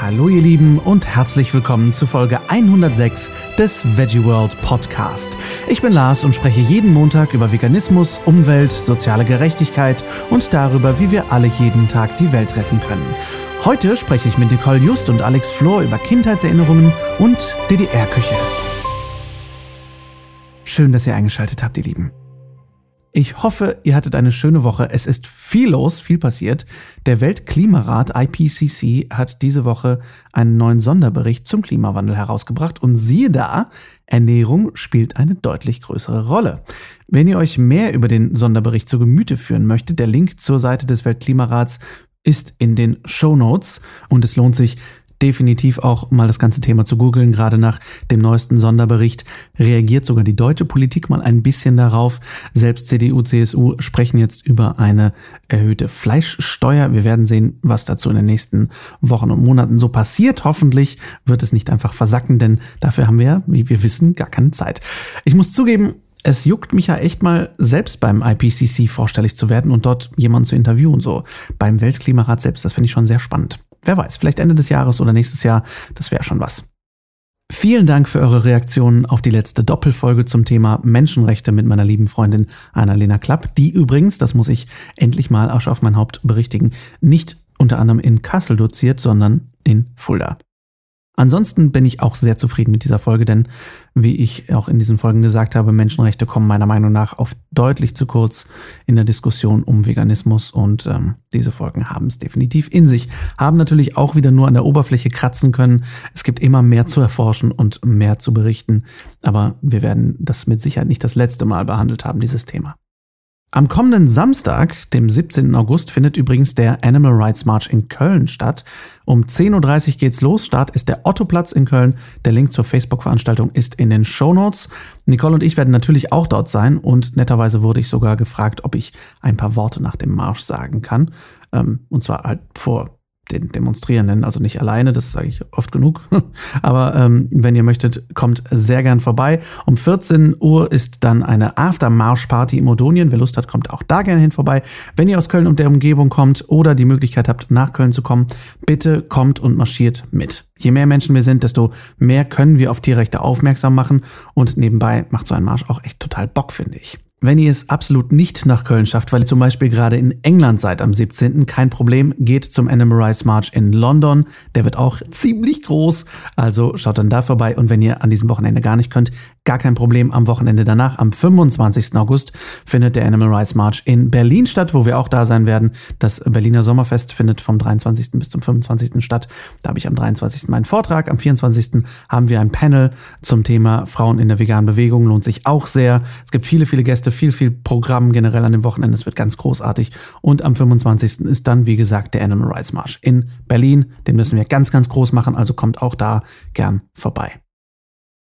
Hallo ihr Lieben und herzlich willkommen zu Folge 106 des Veggie World Podcast. Ich bin Lars und spreche jeden Montag über Veganismus, Umwelt, soziale Gerechtigkeit und darüber, wie wir alle jeden Tag die Welt retten können. Heute spreche ich mit Nicole Just und Alex Flor über Kindheitserinnerungen und DDR-Küche. Schön, dass ihr eingeschaltet habt, ihr Lieben. Ich hoffe, ihr hattet eine schöne Woche. Es ist viel los, viel passiert. Der Weltklimarat IPCC hat diese Woche einen neuen Sonderbericht zum Klimawandel herausgebracht und siehe da, Ernährung spielt eine deutlich größere Rolle. Wenn ihr euch mehr über den Sonderbericht zu Gemüte führen möchtet, der Link zur Seite des Weltklimarats ist in den Show Notes und es lohnt sich, definitiv auch mal das ganze Thema zu googeln. Gerade nach dem neuesten Sonderbericht reagiert sogar die deutsche Politik mal ein bisschen darauf. Selbst CDU, CSU sprechen jetzt über eine erhöhte Fleischsteuer. Wir werden sehen, was dazu in den nächsten Wochen und Monaten so passiert. Hoffentlich wird es nicht einfach versacken, denn dafür haben wir, wie wir wissen, gar keine Zeit. Ich muss zugeben, es juckt mich ja echt mal selbst beim IPCC vorstellig zu werden und dort jemanden zu interviewen, so beim Weltklimarat selbst. Das finde ich schon sehr spannend. Wer weiß, vielleicht Ende des Jahres oder nächstes Jahr, das wäre schon was. Vielen Dank für eure Reaktionen auf die letzte Doppelfolge zum Thema Menschenrechte mit meiner lieben Freundin Annalena Klapp, die übrigens, das muss ich endlich mal Asche auf mein Haupt berichtigen, nicht unter anderem in Kassel doziert, sondern in Fulda. Ansonsten bin ich auch sehr zufrieden mit dieser Folge, denn wie ich auch in diesen Folgen gesagt habe, Menschenrechte kommen meiner Meinung nach oft deutlich zu kurz in der Diskussion um Veganismus und ähm, diese Folgen haben es definitiv in sich, haben natürlich auch wieder nur an der Oberfläche kratzen können. Es gibt immer mehr zu erforschen und mehr zu berichten, aber wir werden das mit Sicherheit nicht das letzte Mal behandelt haben, dieses Thema. Am kommenden Samstag, dem 17. August, findet übrigens der Animal Rights March in Köln statt. Um 10.30 Uhr geht's los. Start ist der Ottoplatz in Köln. Der Link zur Facebook-Veranstaltung ist in den Show Notes. Nicole und ich werden natürlich auch dort sein und netterweise wurde ich sogar gefragt, ob ich ein paar Worte nach dem Marsch sagen kann. Ähm, und zwar halt vor den Demonstrierenden, also nicht alleine, das sage ich oft genug. Aber ähm, wenn ihr möchtet, kommt sehr gern vorbei. Um 14 Uhr ist dann eine Aftermarsch-Party im Odonien. Wer Lust hat, kommt auch da gerne hin vorbei. Wenn ihr aus Köln und der Umgebung kommt oder die Möglichkeit habt, nach Köln zu kommen, bitte kommt und marschiert mit. Je mehr Menschen wir sind, desto mehr können wir auf Tierrechte aufmerksam machen und nebenbei macht so ein Marsch auch echt total Bock, finde ich. Wenn ihr es absolut nicht nach Köln schafft, weil ihr zum Beispiel gerade in England seid am 17., kein Problem, geht zum Animal Rights March in London. Der wird auch ziemlich groß, also schaut dann da vorbei. Und wenn ihr an diesem Wochenende gar nicht könnt, gar kein Problem. Am Wochenende danach, am 25. August, findet der Animal Rights March in Berlin statt, wo wir auch da sein werden. Das Berliner Sommerfest findet vom 23. bis zum 25. statt. Da habe ich am 23. meinen Vortrag. Am 24. haben wir ein Panel zum Thema Frauen in der veganen Bewegung. Lohnt sich auch sehr. Es gibt viele, viele Gäste, viel, viel Programm generell an dem Wochenende. Es wird ganz großartig. Und am 25. ist dann, wie gesagt, der Animal Rights March in Berlin. Den müssen wir ganz, ganz groß machen. Also kommt auch da gern vorbei.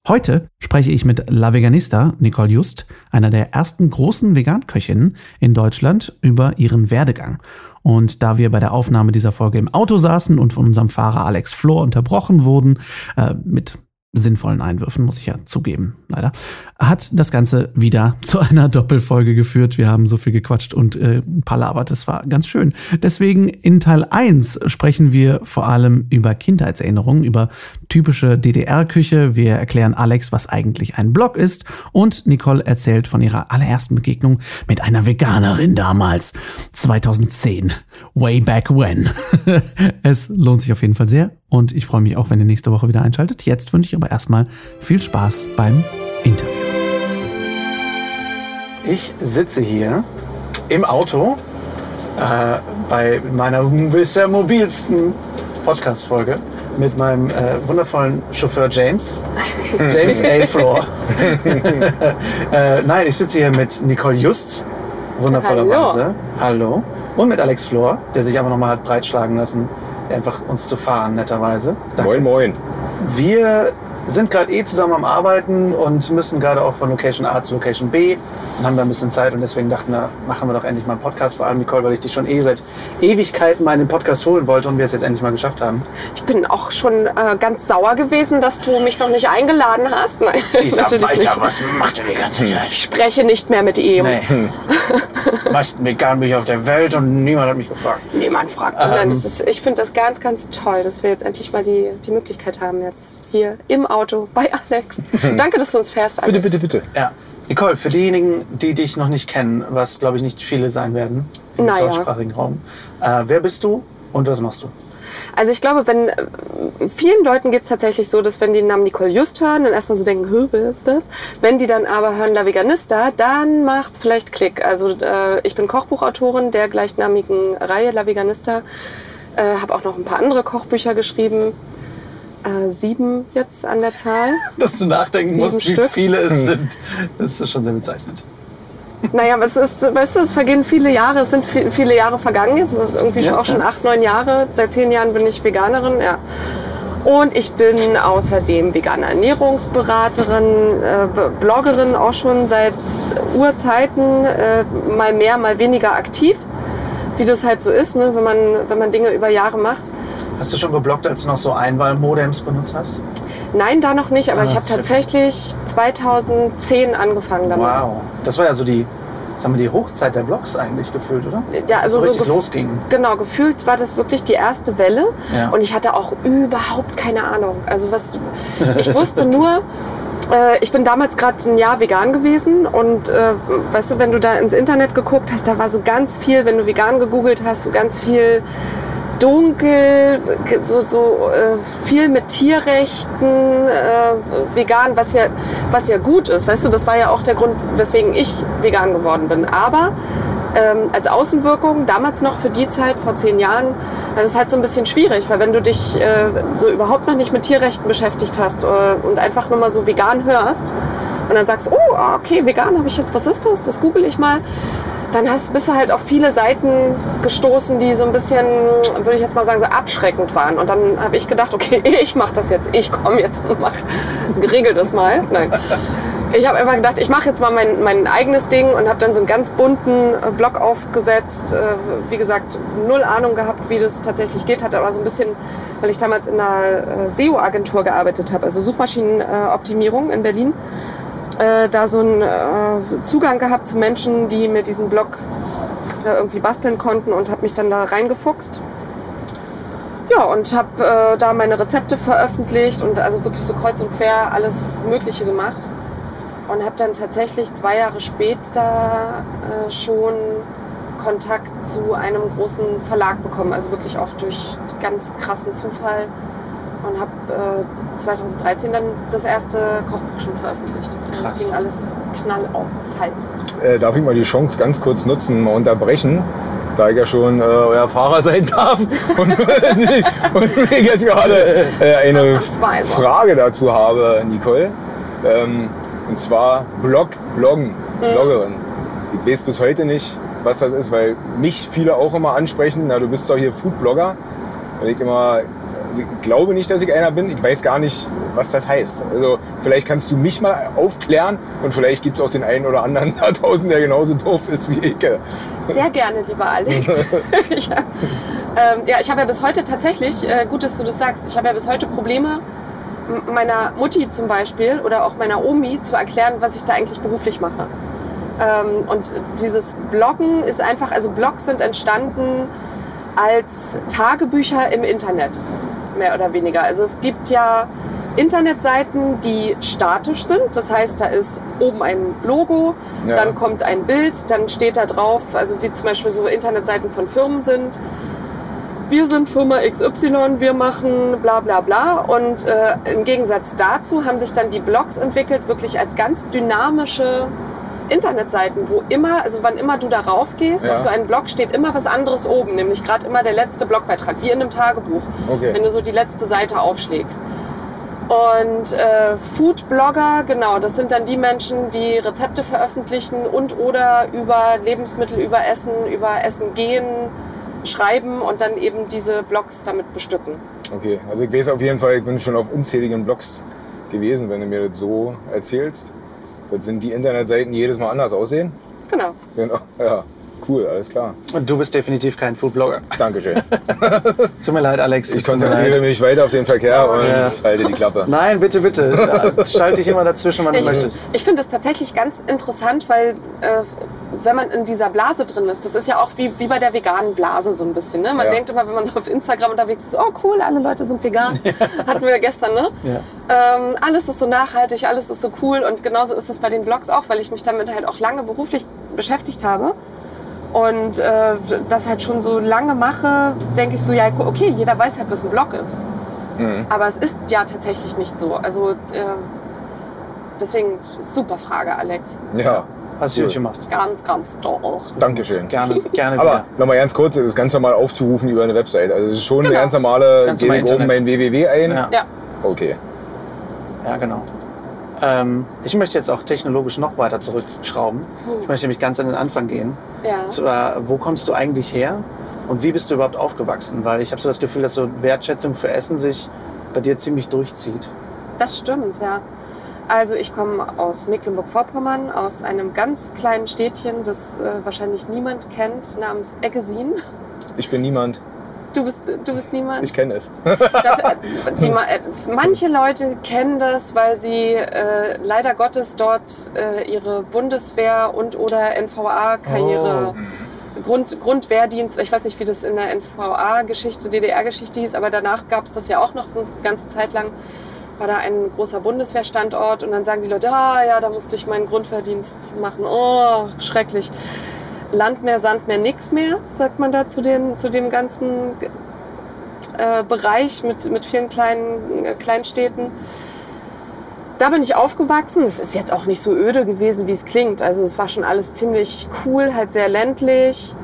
Heute spreche ich mit La Veganista Nicole Just, einer der ersten großen Veganköchinnen in Deutschland, über ihren Werdegang. Und da wir bei der Aufnahme dieser Folge im Auto saßen und von unserem Fahrer Alex Flor unterbrochen wurden, äh, mit sinnvollen Einwürfen, muss ich ja zugeben, leider, hat das Ganze wieder zu einer Doppelfolge geführt. Wir haben so viel gequatscht und äh, palabert, das war ganz schön. Deswegen in Teil 1 sprechen wir vor allem über Kindheitserinnerungen, über typische DDR-Küche. Wir erklären Alex, was eigentlich ein Blog ist und Nicole erzählt von ihrer allerersten Begegnung mit einer Veganerin damals, 2010, way back when. es lohnt sich auf jeden Fall sehr und ich freue mich auch, wenn ihr nächste Woche wieder einschaltet. Jetzt wünsche ich aber erstmal viel Spaß beim Interview. Ich sitze hier im Auto äh, bei meiner bisher mobilsten Podcast-Folge mit meinem äh, wundervollen Chauffeur James. James A. Floor. äh, nein, ich sitze hier mit Nicole Just, wundervollerweise. Hallo. Hallo. Und mit Alex Floor, der sich aber nochmal hat breitschlagen lassen, einfach uns zu fahren, netterweise. Danke. Moin, moin. Wir sind gerade eh zusammen am Arbeiten und müssen gerade auch von Location A zu Location B und haben da ein bisschen Zeit und deswegen dachten wir, machen wir doch endlich mal einen Podcast. Vor allem Nicole, weil ich dich schon eh seit Ewigkeiten mal in den Podcast holen wollte und wir es jetzt endlich mal geschafft haben. Ich bin auch schon äh, ganz sauer gewesen, dass du mich noch nicht eingeladen hast. Nein, Dieser Walter, nicht. was macht er die ganze Zeit? Ich spreche nicht mehr mit ihm. Nee. Meisten vegan bin ich auf der Welt und niemand hat mich gefragt. Niemand fragt. Ähm. Nein, das ist, ich finde das ganz, ganz toll, dass wir jetzt endlich mal die, die Möglichkeit haben, jetzt hier im Auto bei Alex. Danke, dass du uns fährst, Alex. Bitte, bitte, bitte. Ja. Nicole, für diejenigen, die dich noch nicht kennen, was glaube ich nicht viele sein werden im Naja. deutschsprachigen Raum, äh, wer bist du und was machst du? Also ich glaube, wenn äh, vielen Leuten geht es tatsächlich so, dass wenn die den Namen Nicole Just hören, dann erstmal so denken, "Hä, wer ist das? Wenn die dann aber hören La Veganista, dann macht's vielleicht Klick. Also äh, ich bin Kochbuchautorin der gleichnamigen Reihe La Veganista, äh, habe auch noch ein paar andere Kochbücher geschrieben. Äh, sieben jetzt an der Zahl. Dass du nachdenken Sieben musst, wie Stück. viele es sind. Das ist schon sehr bezeichnend. Naja, aber es ist, weißt du, es vergehen viele Jahre, es sind viel, viele Jahre vergangen jetzt, es sind irgendwie Ja, schon auch schon ja. acht, neun Jahre. Seit zehn Jahren bin ich Veganerin, ja. Und ich bin außerdem vegane Ernährungsberaterin, äh, Bloggerin auch schon seit Urzeiten, äh, mal mehr, mal weniger aktiv, wie das halt so ist, ne, wenn, man, wenn man Dinge über Jahre macht. Hast du schon geblockt, als du noch so Einwahlmodems benutzt hast? Nein, da noch nicht, aber Ah, ich habe tatsächlich 2010 angefangen damit. Wow. Das war ja so die, sagen wir, die Hochzeit der Blogs eigentlich gefühlt, oder? Ja, also so so losging. Genau, gefühlt war das wirklich die erste Welle Ja. und ich hatte auch überhaupt keine Ahnung. Also was, ich wusste nur, äh, ich bin damals gerade ein Jahr vegan gewesen und äh, weißt du, wenn du da ins Internet geguckt hast, da war so ganz viel, wenn du vegan gegoogelt hast, so ganz viel dunkel, so, so äh, viel mit Tierrechten, äh, vegan, was ja, was ja gut ist. Weißt du, das war ja auch der Grund, weswegen ich vegan geworden bin. Aber ähm, als Außenwirkung, damals noch für die Zeit, vor zehn Jahren, war das halt so ein bisschen schwierig, weil wenn du dich äh, so überhaupt noch nicht mit Tierrechten beschäftigt hast äh, und einfach nur mal so vegan hörst und dann sagst, oh, ah, okay, vegan habe ich jetzt, was ist das? Das google ich mal. Dann hast, bist du halt auf viele Seiten gestoßen, die so ein bisschen, würde ich jetzt mal sagen, so abschreckend waren. Und dann habe ich gedacht, okay, ich mache das jetzt, ich komme jetzt und mach, regel das mal. Nein. Ich habe einfach gedacht, ich mache jetzt mal mein, mein eigenes Ding und habe dann so einen ganz bunten äh, Blog aufgesetzt. Äh, Wie gesagt, null Ahnung gehabt, wie das tatsächlich geht. Hatte aber so ein bisschen, weil ich damals in einer äh, SEO-Agentur gearbeitet habe, also Suchmaschinenoptimierung in Berlin, äh, da so einen äh, Zugang gehabt zu Menschen, die mir diesen Blog äh, irgendwie basteln konnten und habe mich dann da reingefuchst. Ja, und habe äh, da meine Rezepte veröffentlicht und also wirklich so kreuz und quer alles Mögliche gemacht. Und habe dann tatsächlich zwei Jahre später äh, schon Kontakt zu einem großen Verlag bekommen. Also wirklich auch durch ganz krassen Zufall. Und habe äh, 2013 dann das erste Kochbuch schon veröffentlicht. Und Krass. das ging alles knall auf Halb. Äh, darf ich mal die Chance ganz kurz nutzen, mal unterbrechen? Da ich ja schon äh, euer Fahrer sein darf und, und ich jetzt gerade äh, eine. Frage dazu habe, Nicole. Ähm, und zwar Blog, Bloggen, Bloggerin. Ich weiß bis heute nicht, was das ist, weil mich viele auch immer ansprechen, na du bist doch hier Foodblogger. Und ich immer, also ich glaube nicht, dass ich einer bin. Ich weiß gar nicht, was das heißt. Also vielleicht kannst du mich mal aufklären und vielleicht gibt es auch den einen oder anderen da draußen, der genauso doof ist wie ich. Sehr gerne, lieber Alex. ich, hab- ähm, ja, ich habe ja bis heute tatsächlich, äh, gut, dass du das sagst, ich habe ja bis heute Probleme, meiner Mutti zum Beispiel oder auch meiner Omi zu erklären, was ich da eigentlich beruflich mache. Ähm, und dieses Bloggen ist einfach, also Blogs sind entstanden als Tagebücher im Internet, mehr oder weniger. Also es gibt ja Internetseiten, die statisch sind. Das heißt, da ist oben ein Logo, Ja. dann kommt ein Bild, dann steht da drauf, also wie zum Beispiel so Internetseiten von Firmen sind. Wir sind Firma XY, wir machen bla bla bla. Und äh, im Gegensatz dazu haben sich dann die Blogs entwickelt, wirklich als ganz dynamische Internetseiten, wo immer, also wann immer du darauf gehst, Ja. auf so einen Blog steht immer was anderes oben, nämlich gerade immer der letzte Blogbeitrag, wie in einem Tagebuch, Okay. wenn du so die letzte Seite aufschlägst. Und äh, Foodblogger, genau, das sind dann die Menschen, die Rezepte veröffentlichen und oder über Lebensmittel, über Essen, über Essen gehen, schreiben und dann eben diese Blogs damit bestücken. Okay, also ich weiß auf jeden Fall, ich bin schon auf unzähligen Blogs gewesen, wenn du mir das so erzählst. Das sind die Internetseiten, die jedes Mal anders aussehen. Genau. Genau. Ja, cool, alles klar. Und du bist definitiv kein Foodblogger. Dankeschön. Tut mir leid, Alex. Ich konzentriere mich weiter auf den Verkehr Sorry. und Ja. halte die Klappe. Nein, bitte, bitte. Schalte dich immer dazwischen, wann du Ich, möchtest. ich finde das tatsächlich ganz interessant, weil äh, wenn man in dieser Blase drin ist, das ist ja auch wie, wie bei der veganen Blase so ein bisschen. Ne? Man Ja. denkt immer, wenn man so auf Instagram unterwegs ist, oh cool, alle Leute sind vegan. Hatten wir ja gestern, ne? Ja. Ähm, alles ist so nachhaltig, alles ist so cool und genauso ist es bei den Blogs auch, weil ich mich damit halt auch lange beruflich beschäftigt habe. Und äh, das halt schon so lange mache, denke ich so, ja, okay, jeder weiß halt, was ein Blog ist. Mhm. Aber es ist ja tatsächlich nicht so. Also äh, deswegen super Frage, Alex. Ja, Hast du Cool. gut gemacht. Ganz, ganz toll. Dankeschön. Gerne, gerne Aber wieder. nochmal ganz kurz, das ist ganz normal aufzurufen über eine Website. Also es ist schon eine Genau. ganz normale, gebe ich oben mein www ein. Ja. Ja, Okay. Ja, genau. Ähm, ich möchte jetzt auch technologisch noch weiter zurückschrauben. Ich möchte nämlich ganz an den Anfang gehen. ja. Zwar, wo kommst du eigentlich her und wie bist du überhaupt aufgewachsen? Weil ich habe so das Gefühl, dass so Wertschätzung für Essen sich bei dir ziemlich durchzieht. Das stimmt, ja. Also ich komme aus Mecklenburg-Vorpommern, aus einem ganz kleinen Städtchen, das äh, wahrscheinlich niemand kennt, namens Eggesin. Ich bin niemand. Du bist, du bist niemand? Ich kenne es. Das, äh, die, äh, manche Leute kennen das, weil sie äh, leider Gottes dort äh, ihre Bundeswehr und oder NVA-Karriere, Grund, Grundwehrdienst, ich weiß nicht, wie das in der NVA-Geschichte, DDR-Geschichte hieß, aber danach gab es das ja auch noch eine ganze Zeit lang. War da ein großer Bundeswehrstandort und dann sagen die Leute, ah ja, da musste ich meinen Grundwehrdienst machen. Oh, schrecklich. Land mehr, Sand mehr, nix mehr, sagt man da zu, den, zu dem ganzen äh, Bereich mit, mit vielen kleinen äh, Kleinstädten. Da bin ich aufgewachsen. Das ist jetzt auch nicht so öde gewesen, wie es klingt. Also es war schon alles ziemlich cool, halt sehr ländlich.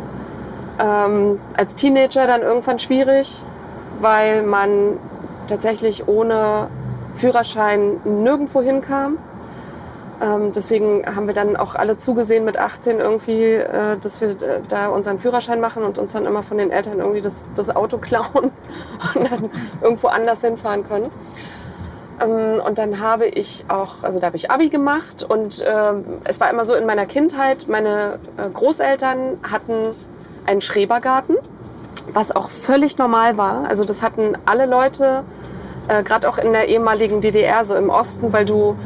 Ähm, als Teenager dann irgendwann schwierig, weil man tatsächlich ohne Führerschein nirgendwo hinkam. Ähm, deswegen haben wir dann auch alle zugesehen mit 18 irgendwie, äh, dass wir äh, da unseren Führerschein machen und uns dann immer von den Eltern irgendwie das, das Auto klauen und dann irgendwo anders hinfahren können. Ähm, und dann habe ich auch, also da habe ich Abi gemacht und ähm, es war immer so in meiner Kindheit, meine äh, Großeltern hatten einen Schrebergarten, was auch völlig normal war. Also das hatten alle Leute, äh, gerade auch in der ehemaligen DDR, so im Osten, weil du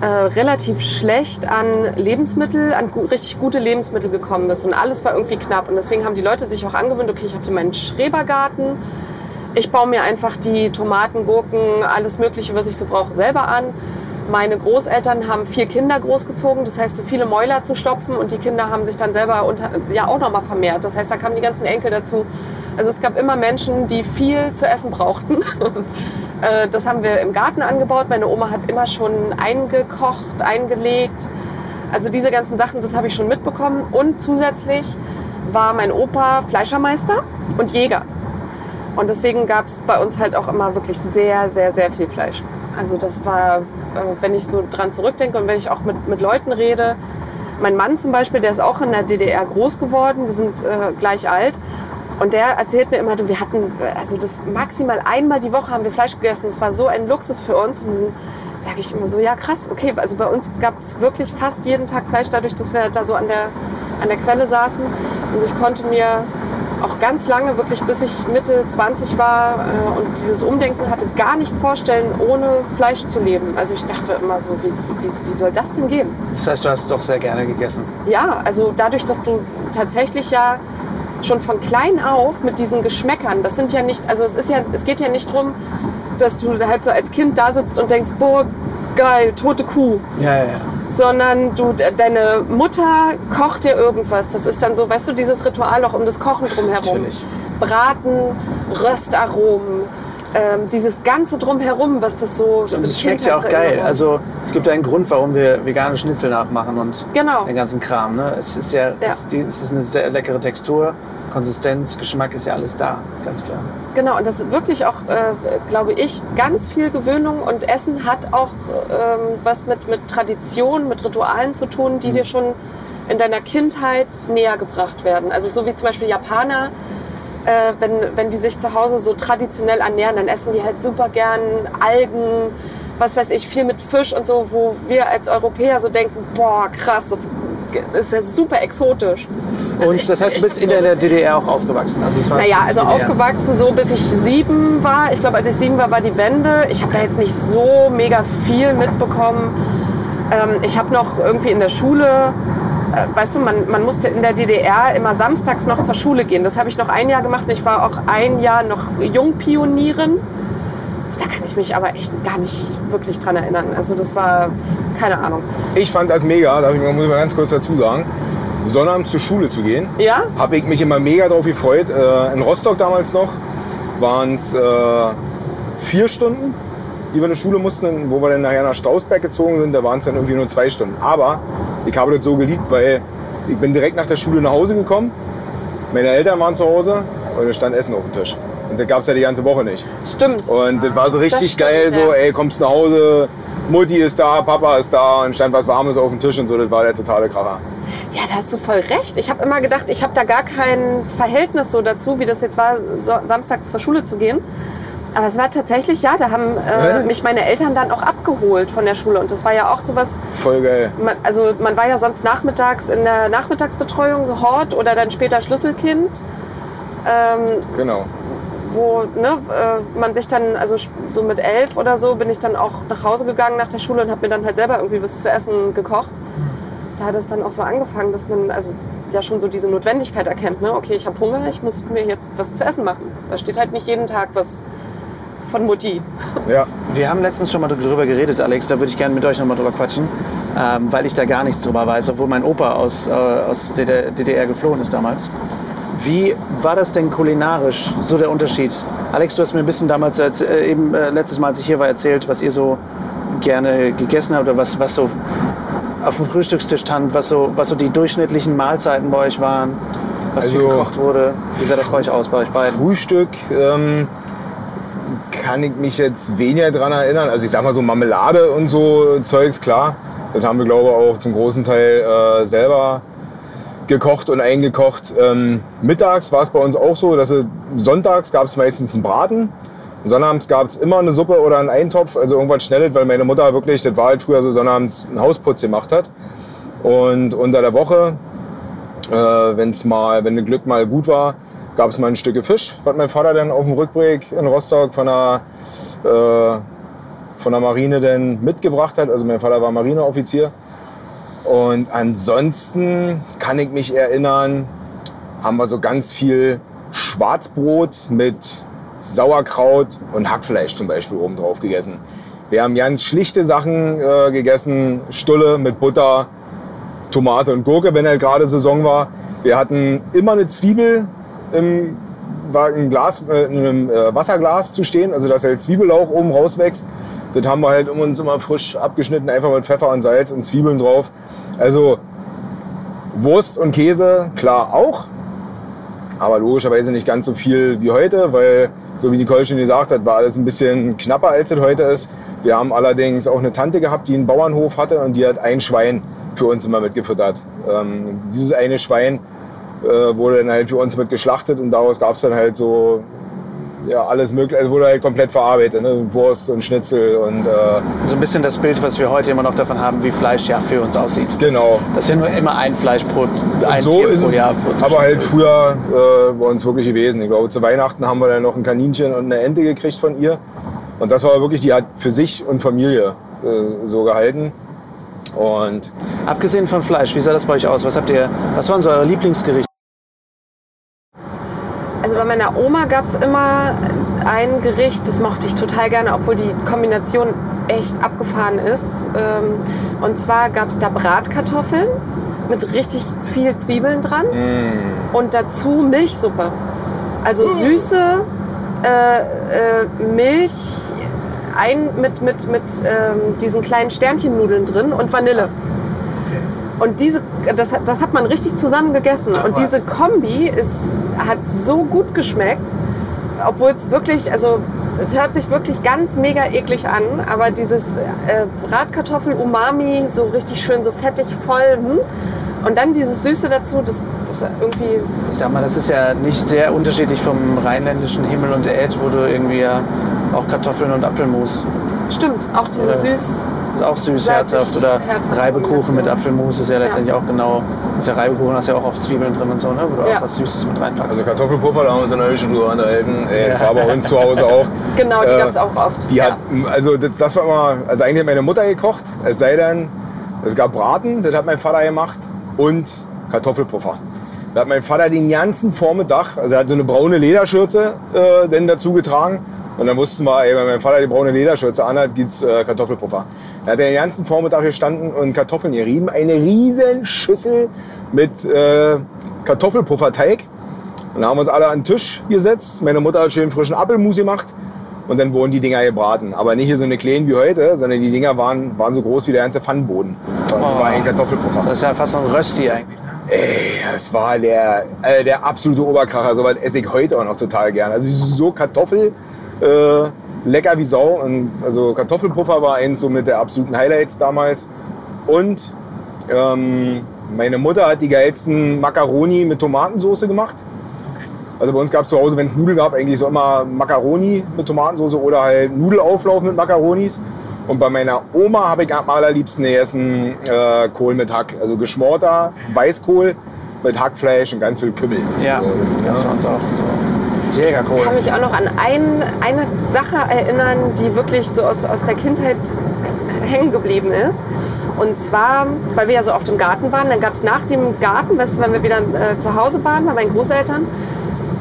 äh, relativ schlecht an Lebensmittel, an gu richtig gute Lebensmittel gekommen bist und alles war irgendwie knapp. Und deswegen haben die Leute sich auch angewöhnt, okay, ich habe hier meinen Schrebergarten, ich baue mir einfach die Tomaten, Gurken, alles Mögliche, was ich so brauche, selber an. Meine Großeltern haben vier Kinder großgezogen, das heißt, viele Mäuler zu stopfen und die Kinder haben sich dann selber unter, ja auch nochmal vermehrt. Das heißt, da kamen die ganzen Enkel dazu. Also es gab immer Menschen, die viel zu essen brauchten. Äh, das haben wir im Garten angebaut. Meine Oma hat immer schon eingekocht, eingelegt. Also diese ganzen Sachen, das habe ich schon mitbekommen. Und zusätzlich war mein Opa Fleischermeister und Jäger. Und deswegen gab es bei uns halt auch immer wirklich sehr, sehr, sehr viel Fleisch. Also das war, äh, wenn ich so dran zurückdenke und wenn ich auch mit, mit Leuten rede, mein Mann zum Beispiel, der ist auch in der DDR groß geworden, wir sind äh, gleich alt. Und der erzählt mir immer, du, wir hatten, also das maximal einmal die Woche haben wir Fleisch gegessen. Das war so ein Luxus für uns. Und dann sage ich immer so, ja krass, okay, also bei uns gab es wirklich fast jeden Tag Fleisch, dadurch, dass wir da so an der, an der Quelle saßen. Und ich konnte mir auch ganz lange, wirklich bis ich Mitte 20 war äh, und dieses Umdenken hatte, gar nicht vorstellen, ohne Fleisch zu leben. Also ich dachte immer so, wie, wie, wie soll das denn gehen? Das heißt, du hast es doch sehr gerne gegessen. Ja, also dadurch, dass du tatsächlich ja schon von klein auf mit diesen Geschmäckern, das sind ja nicht, also es ist ja, es geht ja nicht drum, dass du halt so als Kind da sitzt und denkst, boah, geil, tote Kuh, Ja, ja, ja. sondern du, de- deine Mutter kocht dir irgendwas. Das ist dann so, weißt du, dieses Ritual auch um das Kochen drumherum. Natürlich. Braten, Röstaromen, ähm, dieses ganze drumherum, was das so. Und es schmeckt ja auch geil. Also es gibt einen Grund, warum wir vegane Schnitzel nachmachen und Genau. den ganzen Kram. Ne? Es ist ja, Ja. Es, es ist eine sehr leckere Textur, Konsistenz, Geschmack ist ja alles da, ganz klar. Genau, und das ist wirklich auch, äh, glaube ich, ganz viel Gewöhnung und Essen hat auch ähm, was mit, mit Tradition, mit Ritualen zu tun, die dir schon in deiner Kindheit näher gebracht werden. Also so wie zum Beispiel Japaner, äh, wenn, wenn die sich zu Hause so traditionell ernähren, dann essen die halt super gern Algen, was weiß ich, viel mit Fisch und so, wo wir als Europäer so denken, boah, krass, das ist ja super exotisch. Also Und das heißt, du bist in der, DDR auch aufgewachsen? Also es war naja, also DDR. aufgewachsen so, bis ich sieben war. Ich glaube, als ich sieben war, war die Wende. Ich habe da jetzt nicht so mega viel mitbekommen. Ähm, ich habe noch irgendwie in der Schule, weißt du, man, man musste in der DDR immer samstags noch zur Schule gehen. Das habe ich noch ein Jahr gemacht. Ich war auch ein Jahr noch Jungpionierin. Da kann ich mich aber echt gar nicht wirklich dran erinnern. Also das war, keine Ahnung. Ich fand das mega, da muss ich mal ganz kurz dazu sagen. Sonnabends zur Schule zu gehen, Ja? habe ich mich immer mega drauf gefreut. Äh, in Rostock damals noch waren es äh, vier Stunden, die wir in die Schule mussten, wo wir dann nachher nach Strausberg gezogen sind. Da waren es dann irgendwie nur zwei Stunden. Aber ich habe das so geliebt, weil ich bin direkt nach der Schule nach Hause gekommen. Meine Eltern waren zu Hause und es stand Essen auf dem Tisch. Und das gab es ja die ganze Woche nicht. Stimmt. Und das war so richtig stimmt, geil, so, ey, kommst nach Hause, Mutti ist da, Papa ist da und stand was Warmes auf dem Tisch und so, das war der totale Kracher. Ja, da hast du voll recht. Ich habe immer gedacht, ich habe da gar kein Verhältnis so dazu, wie das jetzt war, so, samstags zur Schule zu gehen. Aber es war tatsächlich, ja, da haben äh, mich meine Eltern dann auch abgeholt von der Schule. Und das war ja auch sowas, Voll geil. man, also man war ja sonst nachmittags in der Nachmittagsbetreuung, so Hort oder dann später Schlüsselkind. Ähm, Genau. wo ne, äh, man sich dann, also so mit elf oder so, bin ich dann auch nach Hause gegangen nach der Schule und habe mir dann halt selber irgendwie was zu essen gekocht. Da hat es dann auch so angefangen, dass man also ja schon so diese Notwendigkeit erkennt. Ne? Okay, ich habe Hunger, ich muss mir jetzt was zu essen machen. Da steht halt nicht jeden Tag was von Mutti. Ja. Wir haben letztens schon mal drüber geredet, Alex. Da würde ich gerne mit euch nochmal drüber quatschen, ähm, weil ich da gar nichts drüber weiß, obwohl mein Opa aus, äh, aus DDR, DDR geflohen ist damals. Wie war das denn kulinarisch, so der Unterschied? Alex, du hast mir ein bisschen damals, als, äh, eben äh, letztes Mal, als ich hier war, erzählt, was ihr so gerne gegessen habt oder was, was so auf dem Frühstückstisch stand, was so, was so die durchschnittlichen Mahlzeiten bei euch waren, was viel Also- gekocht wurde. Wie sah das bei euch aus, bei euch beiden? Frühstück ähm, kann ich mich jetzt weniger dran erinnern. Also ich sag mal so Marmelade und so Zeugs, klar. Das haben wir, glaube ich, auch zum großen Teil äh, selber gekocht und eingekocht. Ähm, mittags war es bei uns auch so, dass es, sonntags gab es meistens einen Braten. Sonnabends gab es immer eine Suppe oder einen Eintopf, also irgendwas Schnelles, weil meine Mutter wirklich, das war halt früher so, sonnabends einen Hausputz gemacht hat. Und unter der Woche, äh, wenn's mal, wenn das Glück mal gut war, gab es mal ein Stück Fisch, was mein Vater dann auf dem Rückweg in Rostock von der, äh, von der Marine dann mitgebracht hat. Also mein Vater war Marineoffizier. Und ansonsten kann ich mich erinnern, haben wir so ganz viel Schwarzbrot mit Sauerkraut und Hackfleisch zum Beispiel oben drauf gegessen. Wir haben ganz schlichte Sachen äh, gegessen, Stulle mit Butter, Tomate und Gurke, wenn halt gerade Saison war. Wir hatten immer eine Zwiebel im Glas, äh, in einem äh, Wasserglas zu stehen, also dass halt Zwiebellauch oben rauswächst. Das haben wir halt um uns immer frisch abgeschnitten, einfach mit Pfeffer und Salz und Zwiebeln drauf. Also Wurst und Käse, klar auch, aber logischerweise nicht ganz so viel wie heute, weil, so wie Nicole schon gesagt hat, war alles ein bisschen knapper, als es heute ist. Wir haben allerdings auch eine Tante gehabt, die einen Bauernhof hatte und die hat ein Schwein für uns immer mitgefüttert. Ähm, dieses eine Schwein äh, wurde dann halt für uns mit geschlachtet und daraus gab es dann halt so ja, alles mögliche, also wurde halt komplett verarbeitet, ne? Wurst und Schnitzel und äh, So ein bisschen das Bild, was wir heute immer noch davon haben, wie Fleisch ja für uns aussieht. Das, Genau. Das ist ja nur immer ein Fleisch pro ein so Tier ist pro Jahr. für uns aber halt früher äh, bei uns wirklich gewesen. Ich glaube, zu Weihnachten haben wir dann noch ein Kaninchen und eine Ente gekriegt von ihr. Und das war wirklich, die hat für sich und Familie äh, so gehalten. Und Abgesehen von Fleisch, wie sah das bei euch aus? Was habt ihr? Was waren so eure Lieblingsgerichte? Also bei meiner Oma gab es immer ein Gericht, das mochte ich total gerne, obwohl die Kombination echt abgefahren ist. Ähm, Und zwar gab es da Bratkartoffeln mit richtig viel Zwiebeln dran und dazu Milchsuppe. Also süße äh, äh, Milch ein, mit, mit, mit ähm, diesen kleinen Sternchennudeln drin und Vanille. Und diese, das, hat- das hat man richtig zusammen gegessen. und diese Kombi ist, hat so gut geschmeckt, obwohl es wirklich, also es hört sich wirklich ganz mega eklig an, aber dieses äh, Bratkartoffel-Umami, so richtig schön, so fettig voll. Hm? Und dann dieses Süße dazu, das, das irgendwie, Ich sag mal, das ist ja nicht sehr unterschiedlich vom rheinländischen Himmel und Erd, wo du irgendwie ja auch Kartoffeln und Apfelmus Stimmt, auch diese Oder- süß. Ist auch süß, herzhaft. Oder herzhaft Reibekuchen mit. Apfelmus ist ja letztendlich auch genau. Ist ja Reibekuchen, hast ja auch oft Zwiebeln drin und so, ne? Wo du Ja. auch was Süßes mit reinpackst. Also Kartoffelpuffer, da haben wir uns in der schon drüber unterhalten. Ey, Ja. War bei uns zu Hause auch. Genau, die Äh, gab es auch oft. Die ja. hat, also das, das war immer, also eigentlich hat meine Mutter gekocht, es sei denn, es gab Braten, das hat mein Vater gemacht und Kartoffelpuffer. Da hat mein Vater den ganzen Vormittag, also er hat so eine braune Lederschürze äh, denn dazu getragen und dann wussten wir, ey, wenn mein Vater die braune Lederschürze anhat, gibt's äh, Kartoffelpuffer. Da hat er den ganzen Vormittag gestanden und Kartoffeln gerieben, eine riesen Schüssel mit äh, Kartoffelpufferteig. Und dann haben wir uns alle an den Tisch gesetzt. Meine Mutter hat schön frischen Apfelmus gemacht. Und dann wurden die Dinger gebraten. Aber nicht hier so eine kleinen wie heute, sondern die Dinger waren, waren so groß wie der ganze Pfannenboden. Das Oh. war ein Kartoffelpuffer. Das ist ja fast so ein Rösti eigentlich. Ey, das war der, äh, der absolute Oberkracher. So was esse ich heute auch noch total gern. Also so Kartoffel, äh, lecker wie Sau. Und also Kartoffelpuffer war eins so mit der absoluten Highlights damals. Und ähm, meine Mutter hat die geilsten Macaroni mit Tomatensauce gemacht. Also bei uns gab es zu Hause, wenn es Nudeln gab, eigentlich so immer Macaroni mit Tomatensauce oder halt Nudelauflauf mit Macaronis. Und bei meiner Oma habe ich am allerliebsten gegessen äh, Kohl mit Hack. Also geschmorter Weißkohl mit Hackfleisch und ganz viel Kümmel. Ja, So, das war uns auch so. Jägerkohl. Ich kann mich auch noch an ein, eine Sache erinnern, die wirklich so aus, aus der Kindheit hängen geblieben ist. Und zwar, weil wir ja so oft im Garten waren, dann gab es nach dem Garten, weißt du, wenn wir wieder äh, zu Hause waren bei meinen Großeltern,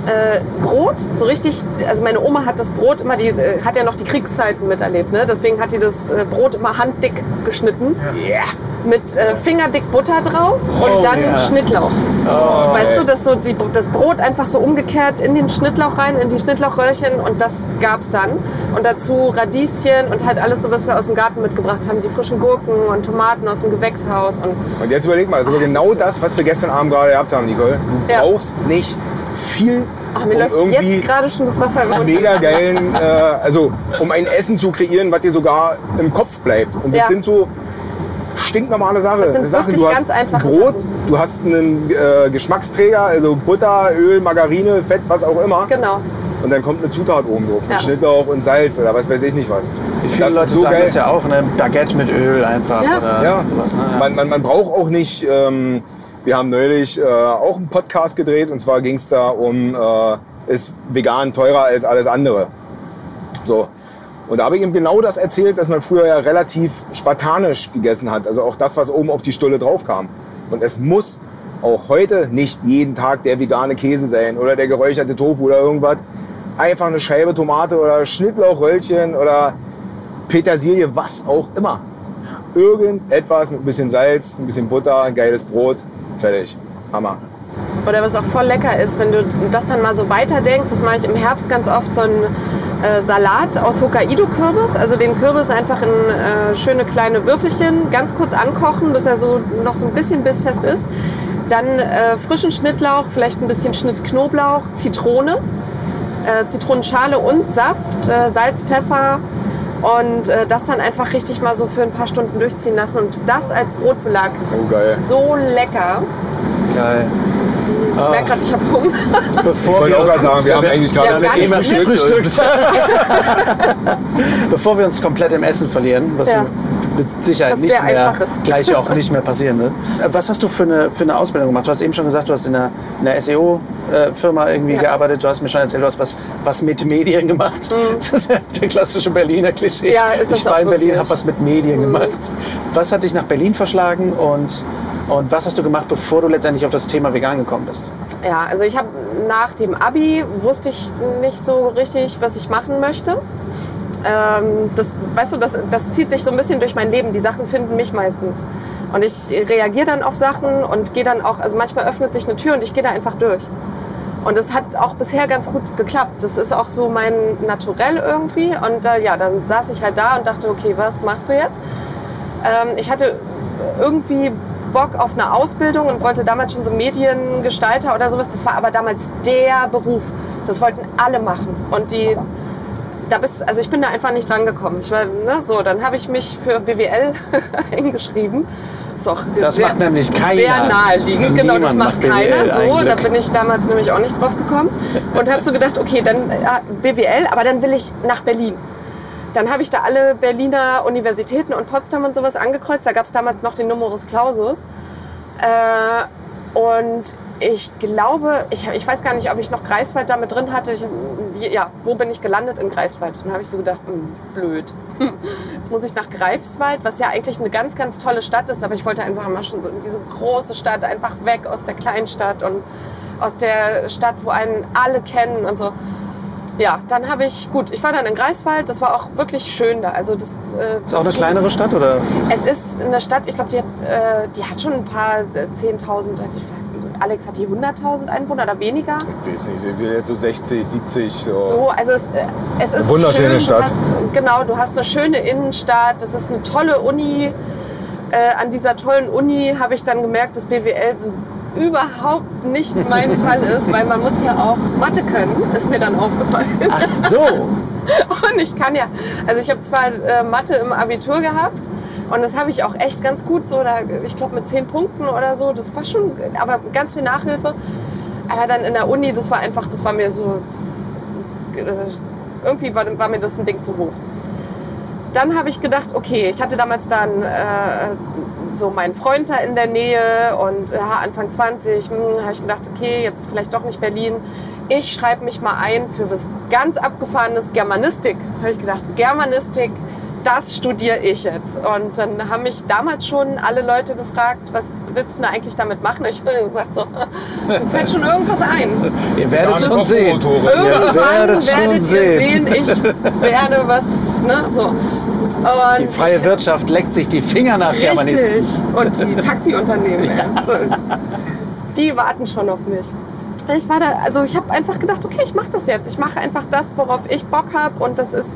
äh, Brot, so richtig, also meine Oma hat das Brot immer, die äh, hat ja noch die Kriegszeiten miterlebt, ne? deswegen hat die das äh, Brot immer handdick geschnitten, Ja. mit äh, fingerdick Butter drauf und Oh, dann ja. Schnittlauch. Oh, Weißt ey. du, dass so die, das Brot einfach so umgekehrt in den Schnittlauch rein, in die Schnittlauchröhrchen und das gab's dann. Und dazu Radieschen und halt alles so, was wir aus dem Garten mitgebracht haben. Die frischen Gurken und Tomaten aus dem Gewächshaus. Und Und jetzt überleg mal, Ah, das genau das, was wir gestern Abend gerade gehabt haben, Nicole. Du Ja. brauchst nicht viel, ach, mir um läuft irgendwie jetzt gerade schon das Wasser runter. mega geilen, äh, also um ein Essen zu kreieren, was dir sogar im Kopf bleibt. Und das Ja. sind so stinknormale Sachen. Das sind Sachen. wirklich du hast Brot, Sachen. du hast einen äh, Geschmacksträger, also Butter, Öl, Margarine, Fett, was auch immer. Genau. Und dann kommt eine Zutat oben drauf, Ja. mit Schnittlauch und Salz oder was weiß ich nicht was. Wie viele das Leute ist so sagen geil. das ja auch, ne? Baguette mit Öl einfach Ja. oder Ja, sowas. Ne? Ja. man, man, man braucht auch nicht. Ähm, wir haben neulich äh, auch einen Podcast gedreht und zwar ging es da um, äh, ist vegan teurer als alles andere. So. Und da habe ich ihm genau das erzählt, dass man früher ja relativ spartanisch gegessen hat. Also auch das, was oben auf die Stulle drauf kam. Und es muss auch heute nicht jeden Tag der vegane Käse sein oder der geräucherte Tofu oder irgendwas. Einfach eine Scheibe Tomate oder Schnittlauchröllchen oder Petersilie, was auch immer. Irgendetwas mit ein bisschen Salz, ein bisschen Butter, ein geiles Brot, fertig. Hammer. Oder was auch voll lecker ist, wenn du das dann mal so weiterdenkst, das mache ich im Herbst ganz oft, so einen äh, Salat aus Hokkaido-Kürbis. Also den Kürbis einfach in äh, schöne kleine Würfelchen, ganz kurz ankochen, dass er so noch so ein bisschen bissfest ist. Dann äh, frischen Schnittlauch, vielleicht ein bisschen Schnitt Knoblauch, Zitrone, äh, Zitronenschale und Saft, äh, Salz, Pfeffer und äh, das dann einfach richtig mal so für ein paar Stunden durchziehen lassen. Und das als Brotbelag ist Oh, geil. so lecker. Geil. Ich merke gerade, ich habe Hunger. Bevor Ich wollte auch gerade sagen, wir haben eigentlich gerade Ja, eh nicht gefrühstückt. Bevor wir uns komplett im Essen verlieren, was Ja. Mit Sicherheit Was nicht mehr, gleich auch nicht mehr passieren wird. Äh, Was hast du für eine, für eine Ausbildung gemacht? Du hast eben schon gesagt, du hast in einer, in einer SEO-Firma irgendwie Ja. gearbeitet. Du hast mir schon erzählt, du hast was, was mit Medien gemacht. Das ist ja der klassische Berliner Klischee. Mhm. Ja, ist das ich war auch in Berlin, habe was mit Medien gemacht. Was hat dich nach Berlin verschlagen und, und was hast du gemacht, bevor du letztendlich auf das Thema vegan gekommen bist? Ja, also ich habe nach dem Abi wusste ich nicht so richtig, was ich machen möchte. Ähm, das, weißt du, das, das zieht sich so ein bisschen durch mein Leben. Die Sachen finden mich meistens. Und ich reagiere dann auf Sachen und gehe dann auch, also manchmal öffnet sich eine Tür und ich gehe da einfach durch. Und es hat auch bisher ganz gut geklappt. Das ist auch so mein Naturell irgendwie. Und äh, ja, dann saß ich halt da und dachte, okay, was machst du jetzt? Ähm, ich hatte irgendwie Bock auf eine Ausbildung und wollte damals schon so Mediengestalter oder sowas. Das war aber damals der Beruf. Das wollten alle machen. Und die, da bist, also ich bin da einfach nicht dran gekommen. Ich war, ne, so, dann habe ich mich für BWL eingeschrieben. Ist auch Das sehr, macht nämlich keiner. Sehr naheliegend, genau, das macht macht keiner. So, da bin ich damals nämlich auch nicht drauf gekommen und habe so gedacht, okay, dann ja, BWL, aber dann will ich nach Berlin. Dann habe ich da alle Berliner Universitäten und Potsdam und sowas angekreuzt. Da gab es damals noch den Numerus Clausus. Äh, und ich glaube, ich, ich weiß gar nicht, ob ich noch Greifswald damit drin hatte. Ich, ja, wo bin ich gelandet? In Greifswald. Dann habe ich so gedacht, hm, blöd. Jetzt muss ich nach Greifswald, was ja eigentlich eine ganz, ganz tolle Stadt ist. Aber ich wollte einfach mal schon so in diese große Stadt, einfach weg aus der Kleinstadt und aus der Stadt, wo einen alle kennen und so ja, dann habe ich, gut, ich war dann in Greifswald, das war auch wirklich schön da. Also das, äh, ist auch eine kleinere Stadt, oder? Es ist eine Stadt, ich glaube, die, hat, äh, die hat schon ein paar äh, 10.000, also ich weiß, Alex hat die 100.000 Einwohner oder weniger? Ich weiß nicht, sind wir jetzt so 60, 70. So, so also es, äh, es ist wunderschöne schön. Stadt. Du hast, genau, du hast eine schöne Innenstadt, das ist eine tolle Uni. Äh, an dieser tollen Uni habe ich dann gemerkt, dass BWL so überhaupt nicht mein Fall ist, weil man muss ja auch Mathe können, ist mir dann aufgefallen. Ach so. Und ich kann ja, also ich habe zwar äh, Mathe im Abitur gehabt und das habe ich auch echt ganz gut so, da, ich glaube mit zehn Punkten oder so, das war schon, aber ganz viel Nachhilfe. Aber dann in der Uni, das war einfach, das war mir so, irgendwie war, war mir das ein Ding zu hoch dann habe ich gedacht, okay, ich hatte damals dann äh, so meinen Freund da in der Nähe und ja, Anfang 20, hm, habe ich gedacht, okay, jetzt vielleicht doch nicht Berlin. Ich schreibe mich mal ein für was ganz abgefahrenes Germanistik. Habe ich gedacht, Germanistik, das studiere ich jetzt. Und dann haben mich damals schon alle Leute gefragt, was willst du denn eigentlich damit machen? Und ich habe gesagt, so, mir fällt schon irgendwas ein. Ihr werdet Ja, schon sehen. Irgendwann werdet schon werdet ihr sehen. sehen, ich werde was, ne, so. Und Die freie Wirtschaft leckt sich die Finger nach Germanisten. Richtig. Und die Taxiunternehmen, ist- die warten schon auf mich. Ich war da, also ich habe einfach gedacht, okay, ich mache das jetzt. Ich mache einfach das, worauf ich Bock habe und das ist,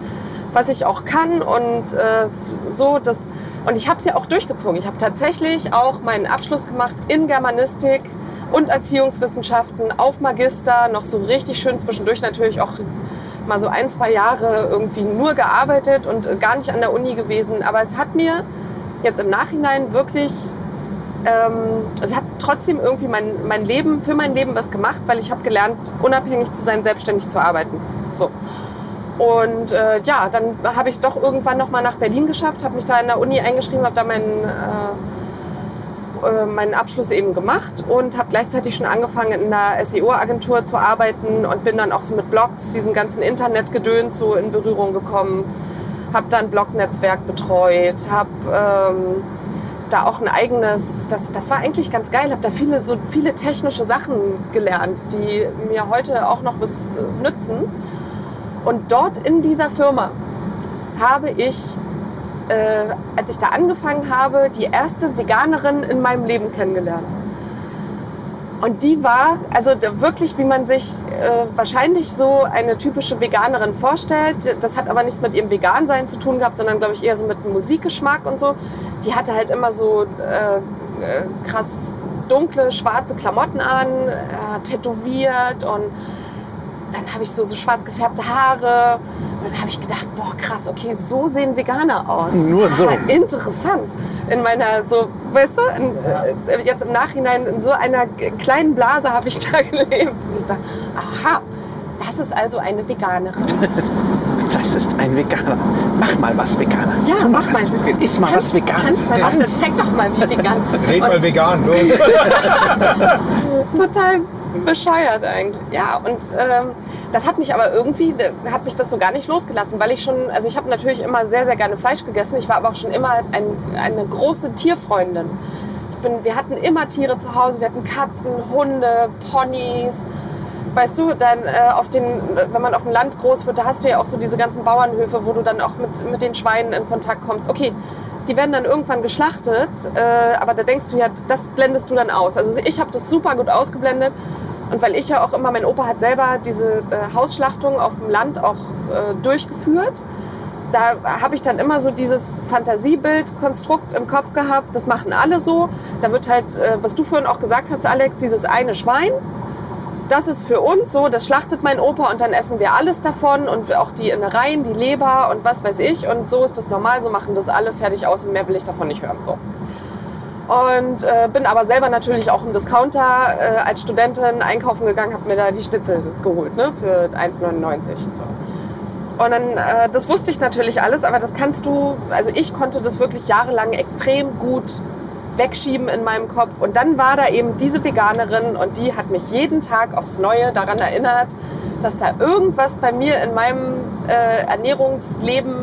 was ich auch kann und äh, so das. Und ich habe es ja auch durchgezogen. Ich habe tatsächlich auch meinen Abschluss gemacht in Germanistik und Erziehungswissenschaften auf Magister, noch so richtig schön zwischendurch natürlich auch mal so ein, zwei Jahre irgendwie nur gearbeitet und gar nicht an der Uni gewesen. Aber es hat mir jetzt im Nachhinein wirklich, ähm, es hat trotzdem irgendwie mein, mein Leben, für mein Leben was gemacht, weil ich habe gelernt, unabhängig zu sein, selbstständig zu arbeiten. So. Und äh, ja, dann habe ich es doch irgendwann noch mal nach Berlin geschafft, habe mich da in der Uni eingeschrieben, habe da meinen, äh, äh, meinen Abschluss eben gemacht und habe gleichzeitig schon angefangen in einer SEO-Agentur zu arbeiten und bin dann auch so mit Blogs, diesem ganzen Internetgedöns so in Berührung gekommen. Habe dann Blognetzwerk betreut, habe ähm, da auch ein eigenes, das, das war eigentlich ganz geil, habe da viele, so viele technische Sachen gelernt, die mir heute auch noch was nützen. Und dort in dieser Firma habe ich, äh, als ich da angefangen habe, die erste Veganerin in meinem Leben kennengelernt. Und die war, also wirklich, wie man sich äh, wahrscheinlich so eine typische Veganerin vorstellt. Das hat aber nichts mit ihrem Vegansein zu tun gehabt, sondern glaube ich eher so mit Musikgeschmack und so. Die hatte halt immer so äh, äh, krass dunkle, schwarze Klamotten an, äh, tätowiert und dann habe ich so, so schwarz gefärbte Haare. Und dann habe ich gedacht, boah, krass, okay, so sehen Veganer aus. Nur so. Ah, interessant. In meiner, so, weißt du, in, äh, jetzt im Nachhinein, in so einer kleinen Blase habe ich da gelebt. Dass ich dachte, aha, das ist also eine Veganerin. Das ist ein Veganer. Mach mal was Veganer. Ja, Tu mach mal. was. Iss mal was Veganes. Tanz mal, Tanz. das zeig doch mal, wie vegan. Red mal vegan, los. total bescheuert eigentlich. Ja, und ähm, das hat mich aber irgendwie, hat mich das so gar nicht losgelassen, weil ich schon, also ich habe natürlich immer sehr, sehr gerne Fleisch gegessen. Ich war aber auch schon immer ein, eine große Tierfreundin. Ich bin, wir hatten immer Tiere zu Hause, wir hatten Katzen, Hunde, Ponys. Weißt du, dann äh, auf den, wenn man auf dem Land groß wird, da hast du ja auch so diese ganzen Bauernhöfe, wo du dann auch mit, mit den Schweinen in Kontakt kommst. Okay, die werden dann irgendwann geschlachtet, äh, aber da denkst du ja, das blendest du dann aus. Also ich habe das super gut ausgeblendet. Und weil ich ja auch immer, mein Opa hat selber diese äh, Hausschlachtung auf dem Land auch äh, durchgeführt. Da habe ich dann immer so dieses Fantasiebild-Konstrukt im Kopf gehabt. Das machen alle so. Da wird halt, äh, was du vorhin auch gesagt hast, Alex, dieses eine Schwein. Das ist für uns so, das schlachtet mein Opa und dann essen wir alles davon und auch die Innereien, die Leber und was weiß ich. Und so ist das normal, so machen das alle fertig aus und mehr will ich davon nicht hören. So. Und äh, bin aber selber natürlich auch im Discounter äh, als Studentin einkaufen gegangen, habe mir da die Schnitzel geholt ne, für 1,99. So. Und dann, äh, das wusste ich natürlich alles, aber das kannst du, also ich konnte das wirklich jahrelang extrem gut wegschieben in meinem Kopf. Und dann war da eben diese Veganerin und die hat mich jeden Tag aufs Neue daran erinnert, dass da irgendwas bei mir in meinem äh, Ernährungsleben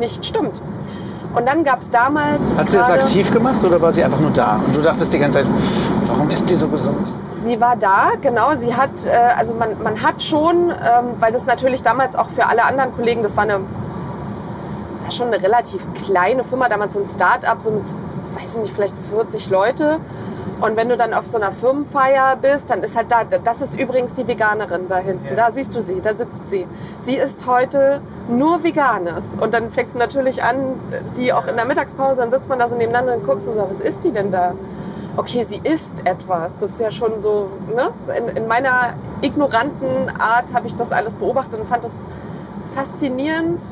nicht stimmt. Und dann gab es damals. Hat sie das aktiv gemacht oder war sie einfach nur da? Und du dachtest die ganze Zeit, warum ist die so gesund? Sie war da, genau. Sie hat, äh, also man, man hat schon, ähm, weil das natürlich damals auch für alle anderen Kollegen, das war eine, das war schon eine relativ kleine Firma, damals so ein Start-up, so mit, weiß ich nicht, vielleicht 40 Leute. Und wenn du dann auf so einer Firmenfeier bist, dann ist halt da, das ist übrigens die Veganerin da hinten. Da siehst du sie, da sitzt sie. Sie ist heute nur Veganes. Und dann fängst du natürlich an, die auch in der Mittagspause, dann sitzt man da so nebeneinander und guckst du so, was ist die denn da? okay, sie isst etwas. Das ist ja schon so, ne? In, in meiner ignoranten Art habe ich das alles beobachtet und fand das faszinierend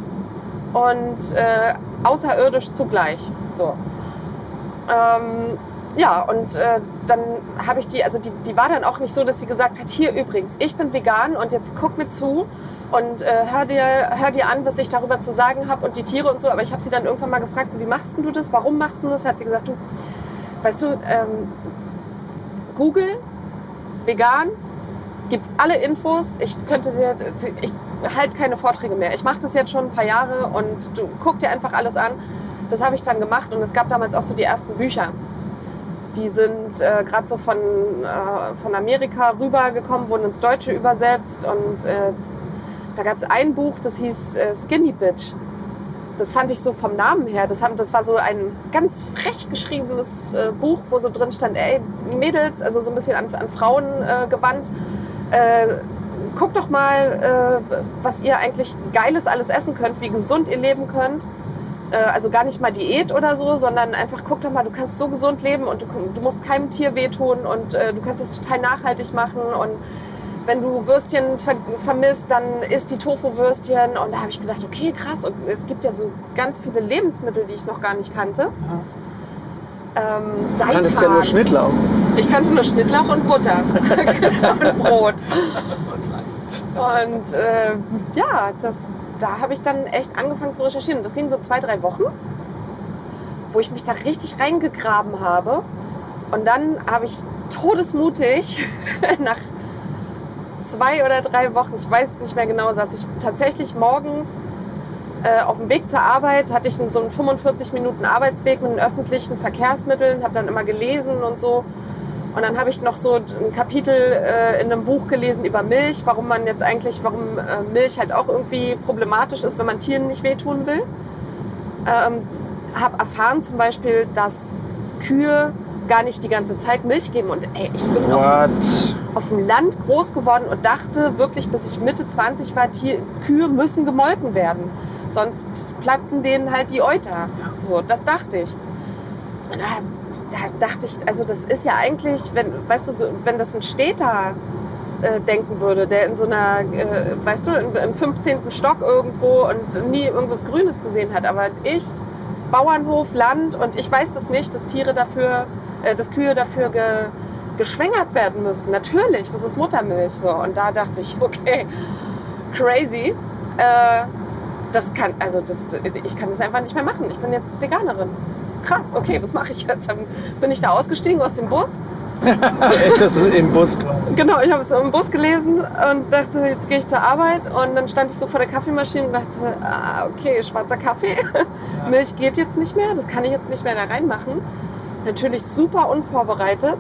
und äh, außerirdisch zugleich. So. Ähm, ja, und äh, dann habe ich die, also die, die war dann auch nicht so, dass sie gesagt hat, hier übrigens, ich bin vegan und jetzt guck mir zu und äh, hör, dir, hör dir an, was ich darüber zu sagen habe und die Tiere und so. Aber ich habe sie dann irgendwann mal gefragt, so, wie machst du das, warum machst du das? Hat sie gesagt, du, weißt du, ähm, Google, vegan, gibt alle Infos. Ich könnte dir, ich halte keine Vorträge mehr. Ich mache das jetzt schon ein paar Jahre und du guck dir einfach alles an. Das habe ich dann gemacht und es gab damals auch so die ersten Bücher. Die sind äh, gerade so von, äh, von Amerika rübergekommen, wurden ins Deutsche übersetzt und äh, da gab es ein Buch, das hieß äh, Skinny Bitch. Das fand ich so vom Namen her. Das, haben, das war so ein ganz frech geschriebenes äh, Buch, wo so drin stand, ey, Mädels, also so ein bisschen an, an Frauen äh, gewandt. Guckt doch mal, äh, was ihr eigentlich Geiles alles essen könnt, wie gesund ihr leben könnt. Äh, also gar nicht mal Diät oder so, sondern einfach guck doch mal, du kannst so gesund leben und du, du musst keinem Tier wehtun und äh, du kannst es total nachhaltig machen und wenn du Würstchen ver vermisst, dann isst die Tofu-Würstchen. Und da habe ich gedacht, okay, krass. Und es gibt ja so ganz viele Lebensmittel, die ich noch gar nicht kannte. Ähm, Du kanntest ja nur. Schnittlauch. Ich kannte nur Schnittlauch und Butter und Brot. Und äh, ja, das, da habe ich dann echt angefangen zu recherchieren. Das ging so zwei, drei Wochen, wo ich mich da richtig reingegraben habe. Und dann habe ich todesmutig nach zwei oder drei Wochen, ich weiß es nicht mehr genau, saß ich tatsächlich morgens äh, auf dem Weg zur Arbeit, hatte ich so einen 45 Minuten Arbeitsweg mit den öffentlichen Verkehrsmitteln, habe dann immer gelesen und so. Und dann habe ich noch so ein Kapitel äh, in einem Buch gelesen über Milch, warum man jetzt eigentlich, warum äh, Milch halt auch irgendwie problematisch ist, wenn man Tieren nicht wehtun will. Ähm, habe erfahren zum Beispiel, dass Kühe gar nicht die ganze Zeit Milch geben. Und ey, ich bin auf, auf dem Land groß geworden und dachte wirklich, bis ich Mitte 20 war, Tier, Kühe müssen gemolken werden. Sonst platzen denen halt die Euter. So, das dachte ich. Und da, da dachte ich, also das ist ja eigentlich, wenn, weißt du, so, wenn das ein Städter äh, denken würde, der in so einer, äh, weißt du, im, im 15. Stock irgendwo und nie irgendwas Grünes gesehen hat. Aber ich, Bauernhof, Land und ich weiß es nicht, dass Tiere dafür, äh, dass Kühe dafür ge, geschwängert werden müssen. Natürlich, das ist Muttermilch. So. Und da dachte ich, okay, crazy. Äh, das kann, also das, ich kann das einfach nicht mehr machen. Ich bin jetzt Veganerin. Krass, okay, was mache ich jetzt? Dann bin ich da ausgestiegen aus dem Bus. Ist das im Bus? Genau, ich habe es im Bus gelesen und dachte, jetzt gehe ich zur Arbeit. Und dann stand ich so vor der Kaffeemaschine und dachte, ah, okay, schwarzer Kaffee. Milch geht jetzt nicht mehr, das kann ich jetzt nicht mehr da reinmachen. Natürlich super unvorbereitet.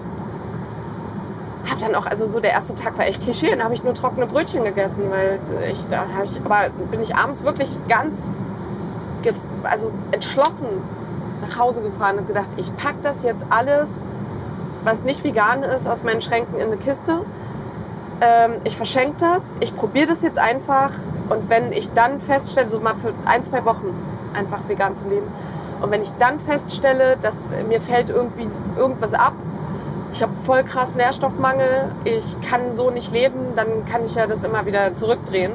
Hab dann auch, also so der erste Tag war echt Klischee, dann habe ich nur trockene Brötchen gegessen, weil ich, da habe ich, aber bin ich abends wirklich ganz, also entschlossen nach Hause gefahren und gedacht, ich pack das jetzt alles, was nicht vegan ist, aus meinen Schränken in eine Kiste. Ähm, ich verschenke das, ich probiere das jetzt einfach und wenn ich dann feststelle, so mal für ein, zwei Wochen einfach vegan zu leben, und wenn ich dann feststelle, dass mir fällt irgendwie irgendwas ab, ich habe voll krass Nährstoffmangel, ich kann so nicht leben, dann kann ich ja das immer wieder zurückdrehen.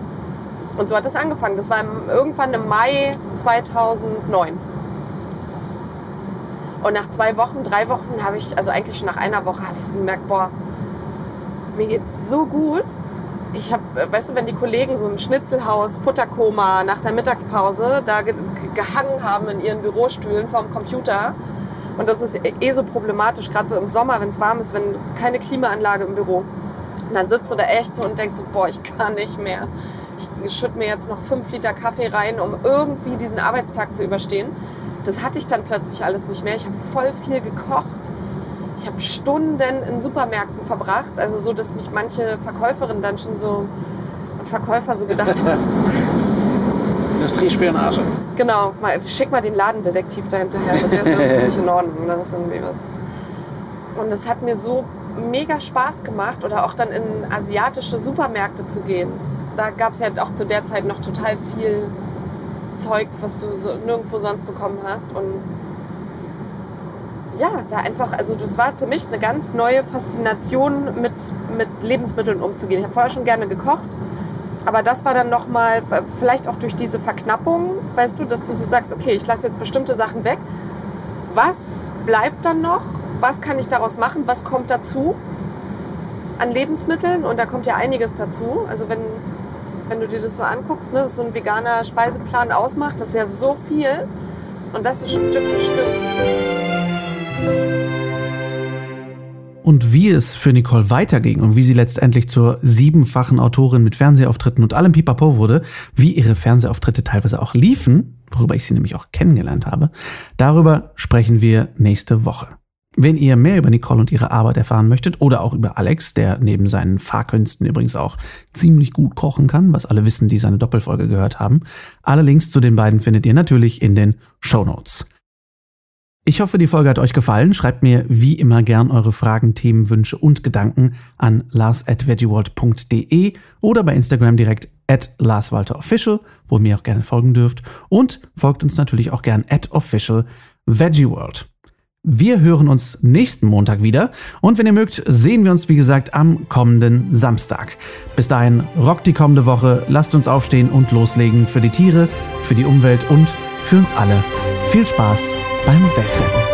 Und so hat es angefangen. Das war irgendwann im Mai 2009. Und nach zwei Wochen, drei Wochen habe ich, also eigentlich schon nach einer Woche, habe ich so gemerkt, boah, mir geht's so gut. ich habe, weißt du, wenn die Kollegen so im Schnitzelhaus, Futterkoma nach der Mittagspause da ge gehangen haben in ihren Bürostühlen vorm Computer. Und das ist eh so problematisch, gerade so im Sommer, wenn es warm ist, wenn keine Klimaanlage im Büro. Und dann sitzt du da echt so und denkst so, boah, ich kann nicht mehr. Ich schütte mir jetzt noch fünf Liter Kaffee rein, um irgendwie diesen Arbeitstag zu überstehen. Das hatte ich dann plötzlich alles nicht mehr. Ich habe voll viel gekocht. Ich habe Stunden in Supermärkten verbracht. Also so, dass mich manche Verkäuferinnen dann schon so und Verkäufer so gedacht haben, was macht die Industriespionage. Genau, mal, also schick mal den Ladendetektiv dahinterher. Der ist irgendwie nicht in Ordnung. Das ist irgendwie was. Und es hat mir so mega Spaß gemacht oder auch dann in asiatische Supermärkte zu gehen. Da gab es ja auch zu der Zeit noch total viel Zeug, was du so nirgendwo sonst bekommen hast. Und ja, da einfach, also das war für mich eine ganz neue Faszination, mit, mit Lebensmitteln umzugehen. Ich habe vorher schon gerne gekocht, aber das war dann nochmal, vielleicht auch durch diese Verknappung, weißt du, dass du so sagst, okay, ich lasse jetzt bestimmte Sachen weg. Was bleibt dann noch? Was kann ich daraus machen? Was kommt dazu an Lebensmitteln? Und da kommt ja einiges dazu. Also wenn, wenn du dir das so anguckst, ne, was so ein veganer Speiseplan ausmacht, das ist ja so viel. Und das ist Stück für Stück. Und wie es für Nicole weiterging und wie sie letztendlich zur siebenfachen Autorin mit Fernsehauftritten und allem Pipapo wurde, wie ihre Fernsehauftritte teilweise auch liefen, worüber ich sie nämlich auch kennengelernt habe, darüber sprechen wir nächste Woche. Wenn ihr mehr über Nicole und ihre Arbeit erfahren möchtet oder auch über Alex, der neben seinen Fahrkünsten übrigens auch ziemlich gut kochen kann, was alle wissen, die seine Doppelfolge gehört haben, alle Links zu den beiden findet ihr natürlich in den Show Notes. Ich hoffe, die Folge hat euch gefallen. Schreibt mir wie immer gern eure Fragen, Themen, Wünsche und Gedanken an lars.veggieworld.de oder bei Instagram direkt at larswalterofficial, wo ihr mir auch gerne folgen dürft. Und folgt uns natürlich auch gern at official veggieworld. Wir hören uns nächsten Montag wieder und wenn ihr mögt, sehen wir uns wie gesagt am kommenden Samstag. Bis dahin rockt die kommende Woche, lasst uns aufstehen und loslegen für die Tiere, für die Umwelt und für uns alle. Viel Spaß beim Weltretten.